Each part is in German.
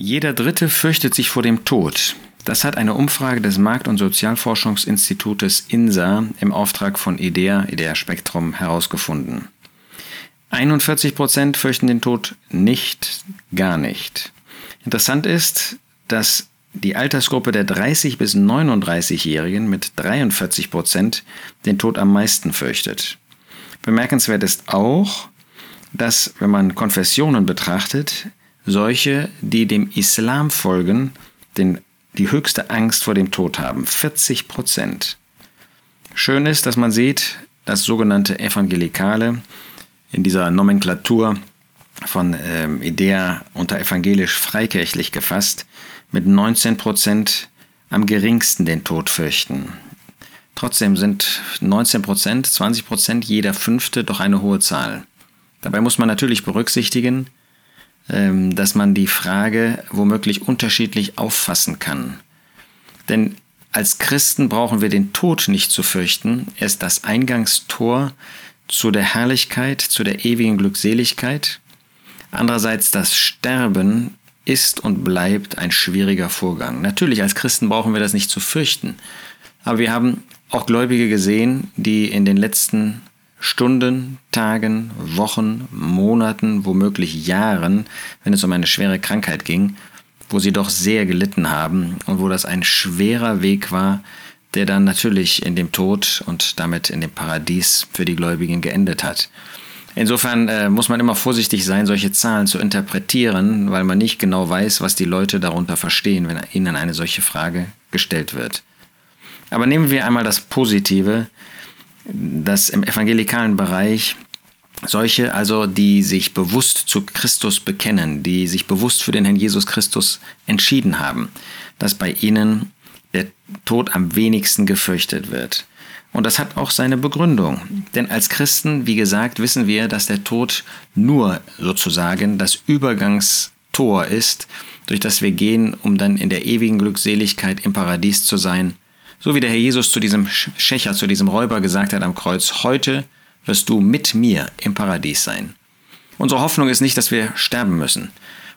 Jeder Dritte fürchtet sich vor dem Tod. Das hat eine Umfrage des Markt- und Sozialforschungsinstitutes INSA im Auftrag von IDEA, IDEA Spektrum, herausgefunden. 41 Prozent fürchten den Tod nicht, gar nicht. Interessant ist, dass die Altersgruppe der 30 bis 39-Jährigen mit 43 Prozent den Tod am meisten fürchtet. Bemerkenswert ist auch, dass, wenn man Konfessionen betrachtet, solche, die dem Islam folgen, den, die höchste Angst vor dem Tod haben. 40 Prozent. Schön ist, dass man sieht, dass sogenannte Evangelikale in dieser Nomenklatur von ähm, Idea unter evangelisch freikirchlich gefasst mit 19 Prozent am geringsten den Tod fürchten. Trotzdem sind 19 Prozent, 20 Prozent jeder Fünfte doch eine hohe Zahl. Dabei muss man natürlich berücksichtigen, dass man die Frage womöglich unterschiedlich auffassen kann. Denn als Christen brauchen wir den Tod nicht zu fürchten. Er ist das Eingangstor zu der Herrlichkeit, zu der ewigen Glückseligkeit. Andererseits das Sterben ist und bleibt ein schwieriger Vorgang. Natürlich, als Christen brauchen wir das nicht zu fürchten. Aber wir haben auch Gläubige gesehen, die in den letzten Stunden, Tagen, Wochen, Monaten, womöglich Jahren, wenn es um eine schwere Krankheit ging, wo sie doch sehr gelitten haben und wo das ein schwerer Weg war, der dann natürlich in dem Tod und damit in dem Paradies für die Gläubigen geendet hat. Insofern äh, muss man immer vorsichtig sein, solche Zahlen zu interpretieren, weil man nicht genau weiß, was die Leute darunter verstehen, wenn ihnen eine solche Frage gestellt wird. Aber nehmen wir einmal das Positive dass im evangelikalen Bereich solche also, die sich bewusst zu Christus bekennen, die sich bewusst für den Herrn Jesus Christus entschieden haben, dass bei ihnen der Tod am wenigsten gefürchtet wird. Und das hat auch seine Begründung. Denn als Christen, wie gesagt, wissen wir, dass der Tod nur sozusagen das Übergangstor ist, durch das wir gehen, um dann in der ewigen Glückseligkeit im Paradies zu sein so wie der Herr Jesus zu diesem Schächer, zu diesem Räuber gesagt hat am Kreuz, heute wirst du mit mir im Paradies sein. Unsere Hoffnung ist nicht, dass wir sterben müssen.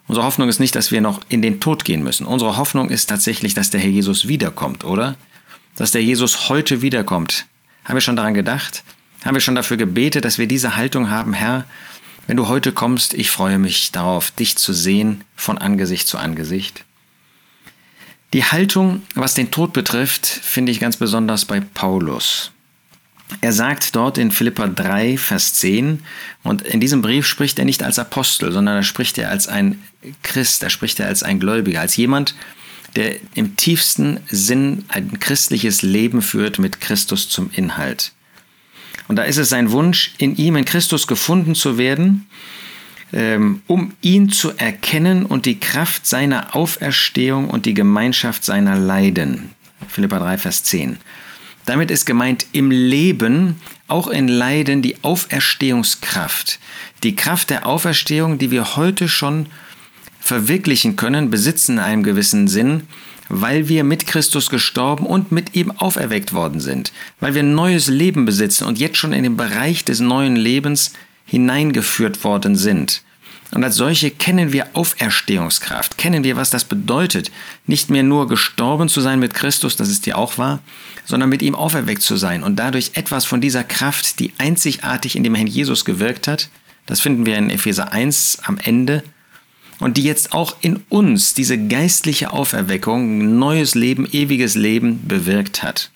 Unsere Hoffnung ist nicht, dass wir noch in den Tod gehen müssen. Unsere Hoffnung ist tatsächlich, dass der Herr Jesus wiederkommt, oder? Dass der Jesus heute wiederkommt. Haben wir schon daran gedacht? Haben wir schon dafür gebetet, dass wir diese Haltung haben, Herr, wenn du heute kommst, ich freue mich darauf, dich zu sehen von Angesicht zu Angesicht. Die Haltung, was den Tod betrifft, finde ich ganz besonders bei Paulus. Er sagt dort in Philippa 3, Vers 10, und in diesem Brief spricht er nicht als Apostel, sondern da spricht er als ein Christ, da spricht er als ein Gläubiger, als jemand, der im tiefsten Sinn ein christliches Leben führt mit Christus zum Inhalt. Und da ist es sein Wunsch, in ihm, in Christus gefunden zu werden um ihn zu erkennen und die Kraft seiner Auferstehung und die Gemeinschaft seiner Leiden. Philippa 3, Vers 10. Damit ist gemeint im Leben, auch in Leiden, die Auferstehungskraft. Die Kraft der Auferstehung, die wir heute schon verwirklichen können, besitzen in einem gewissen Sinn, weil wir mit Christus gestorben und mit ihm auferweckt worden sind, weil wir ein neues Leben besitzen und jetzt schon in den Bereich des neuen Lebens hineingeführt worden sind. Und als solche kennen wir Auferstehungskraft, kennen wir, was das bedeutet, nicht mehr nur gestorben zu sein mit Christus, das ist ja auch wahr, sondern mit ihm auferweckt zu sein und dadurch etwas von dieser Kraft, die einzigartig in dem Herrn Jesus gewirkt hat, das finden wir in Epheser 1 am Ende, und die jetzt auch in uns diese geistliche Auferweckung, neues Leben, ewiges Leben bewirkt hat.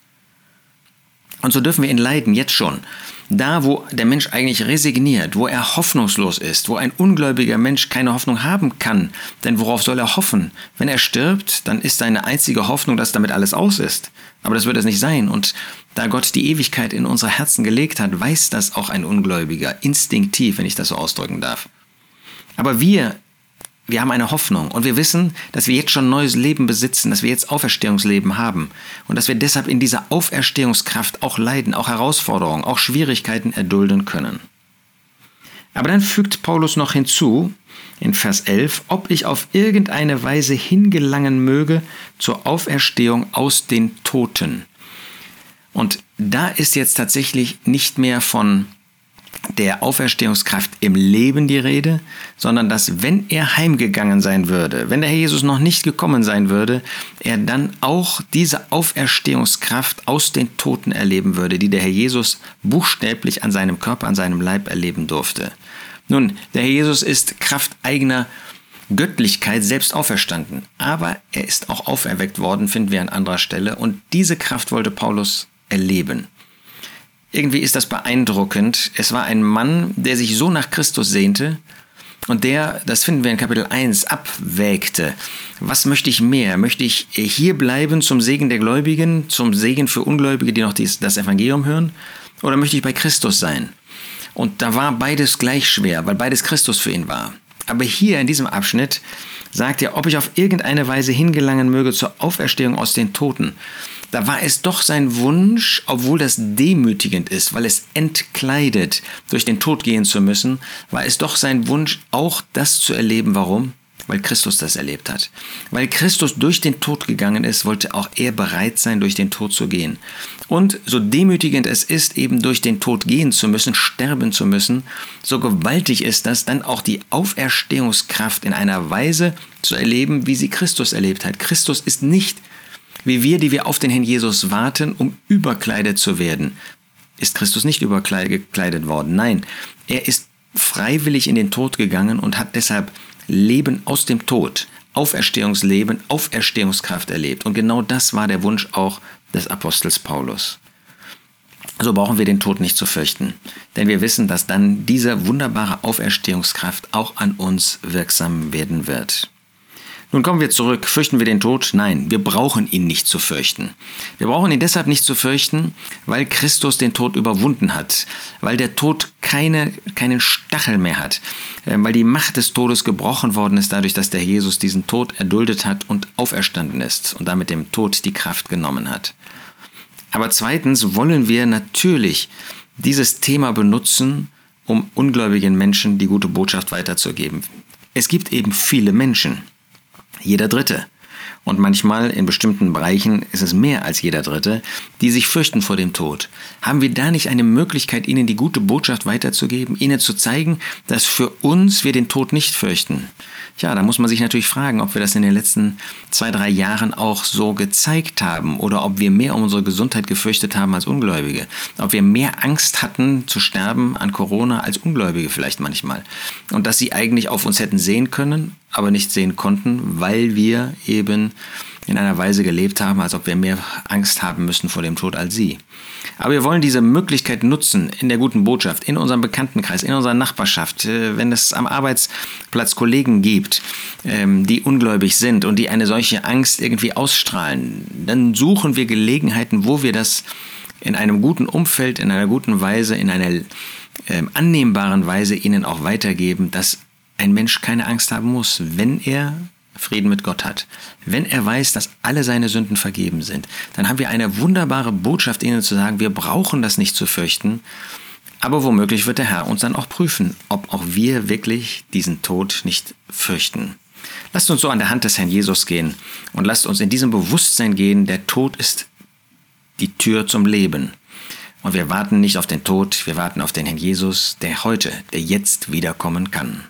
Und so dürfen wir ihn leiden, jetzt schon. Da, wo der Mensch eigentlich resigniert, wo er hoffnungslos ist, wo ein ungläubiger Mensch keine Hoffnung haben kann. Denn worauf soll er hoffen? Wenn er stirbt, dann ist seine einzige Hoffnung, dass damit alles aus ist. Aber das wird es nicht sein. Und da Gott die Ewigkeit in unsere Herzen gelegt hat, weiß das auch ein Ungläubiger, instinktiv, wenn ich das so ausdrücken darf. Aber wir wir haben eine Hoffnung und wir wissen, dass wir jetzt schon neues Leben besitzen, dass wir jetzt Auferstehungsleben haben und dass wir deshalb in dieser Auferstehungskraft auch leiden, auch Herausforderungen, auch Schwierigkeiten erdulden können. Aber dann fügt Paulus noch hinzu, in Vers 11, ob ich auf irgendeine Weise hingelangen möge zur Auferstehung aus den Toten. Und da ist jetzt tatsächlich nicht mehr von der Auferstehungskraft im Leben die Rede, sondern dass wenn er heimgegangen sein würde, wenn der Herr Jesus noch nicht gekommen sein würde, er dann auch diese Auferstehungskraft aus den Toten erleben würde, die der Herr Jesus buchstäblich an seinem Körper, an seinem Leib erleben durfte. Nun, der Herr Jesus ist Kraft eigener Göttlichkeit selbst auferstanden, aber er ist auch auferweckt worden, finden wir an anderer Stelle, und diese Kraft wollte Paulus erleben. Irgendwie ist das beeindruckend. Es war ein Mann, der sich so nach Christus sehnte und der, das finden wir in Kapitel 1, abwägte. Was möchte ich mehr? Möchte ich hier bleiben zum Segen der Gläubigen, zum Segen für Ungläubige, die noch das Evangelium hören? Oder möchte ich bei Christus sein? Und da war beides gleich schwer, weil beides Christus für ihn war. Aber hier in diesem Abschnitt sagt er, ob ich auf irgendeine Weise hingelangen möge zur Auferstehung aus den Toten da war es doch sein Wunsch, obwohl das demütigend ist, weil es entkleidet, durch den Tod gehen zu müssen, war es doch sein Wunsch, auch das zu erleben. Warum? Weil Christus das erlebt hat. Weil Christus durch den Tod gegangen ist, wollte auch er bereit sein, durch den Tod zu gehen. Und so demütigend es ist, eben durch den Tod gehen zu müssen, sterben zu müssen, so gewaltig ist das, dann auch die Auferstehungskraft in einer Weise zu erleben, wie sie Christus erlebt hat. Christus ist nicht wie wir, die wir auf den Herrn Jesus warten, um überkleidet zu werden. Ist Christus nicht überkleidet worden? Nein, er ist freiwillig in den Tod gegangen und hat deshalb Leben aus dem Tod, Auferstehungsleben, Auferstehungskraft erlebt. Und genau das war der Wunsch auch des Apostels Paulus. So brauchen wir den Tod nicht zu fürchten, denn wir wissen, dass dann diese wunderbare Auferstehungskraft auch an uns wirksam werden wird. Nun kommen wir zurück. Fürchten wir den Tod? Nein, wir brauchen ihn nicht zu fürchten. Wir brauchen ihn deshalb nicht zu fürchten, weil Christus den Tod überwunden hat, weil der Tod keine, keinen Stachel mehr hat, ähm, weil die Macht des Todes gebrochen worden ist dadurch, dass der Jesus diesen Tod erduldet hat und auferstanden ist und damit dem Tod die Kraft genommen hat. Aber zweitens wollen wir natürlich dieses Thema benutzen, um ungläubigen Menschen die gute Botschaft weiterzugeben. Es gibt eben viele Menschen, jeder Dritte. Und manchmal in bestimmten Bereichen ist es mehr als jeder Dritte, die sich fürchten vor dem Tod. Haben wir da nicht eine Möglichkeit, ihnen die gute Botschaft weiterzugeben, ihnen zu zeigen, dass für uns wir den Tod nicht fürchten? Ja, da muss man sich natürlich fragen, ob wir das in den letzten zwei, drei Jahren auch so gezeigt haben oder ob wir mehr um unsere Gesundheit gefürchtet haben als Ungläubige. Ob wir mehr Angst hatten zu sterben an Corona als Ungläubige vielleicht manchmal. Und dass sie eigentlich auf uns hätten sehen können, aber nicht sehen konnten, weil wir eben in einer Weise gelebt haben, als ob wir mehr Angst haben müssen vor dem Tod als sie. Aber wir wollen diese Möglichkeit nutzen in der guten Botschaft, in unserem Bekanntenkreis, in unserer Nachbarschaft, äh, wenn es am Arbeitsplatz Kollegen gibt, ähm, die ungläubig sind und die eine solche Angst irgendwie ausstrahlen, dann suchen wir Gelegenheiten, wo wir das in einem guten Umfeld, in einer guten Weise, in einer ähm, annehmbaren Weise ihnen auch weitergeben, dass ein Mensch keine Angst haben muss, wenn er Frieden mit Gott hat, wenn er weiß, dass alle seine Sünden vergeben sind, dann haben wir eine wunderbare Botschaft, ihnen zu sagen, wir brauchen das nicht zu fürchten, aber womöglich wird der Herr uns dann auch prüfen, ob auch wir wirklich diesen Tod nicht fürchten. Lasst uns so an der Hand des Herrn Jesus gehen und lasst uns in diesem Bewusstsein gehen, der Tod ist die Tür zum Leben. Und wir warten nicht auf den Tod, wir warten auf den Herrn Jesus, der heute, der jetzt wiederkommen kann.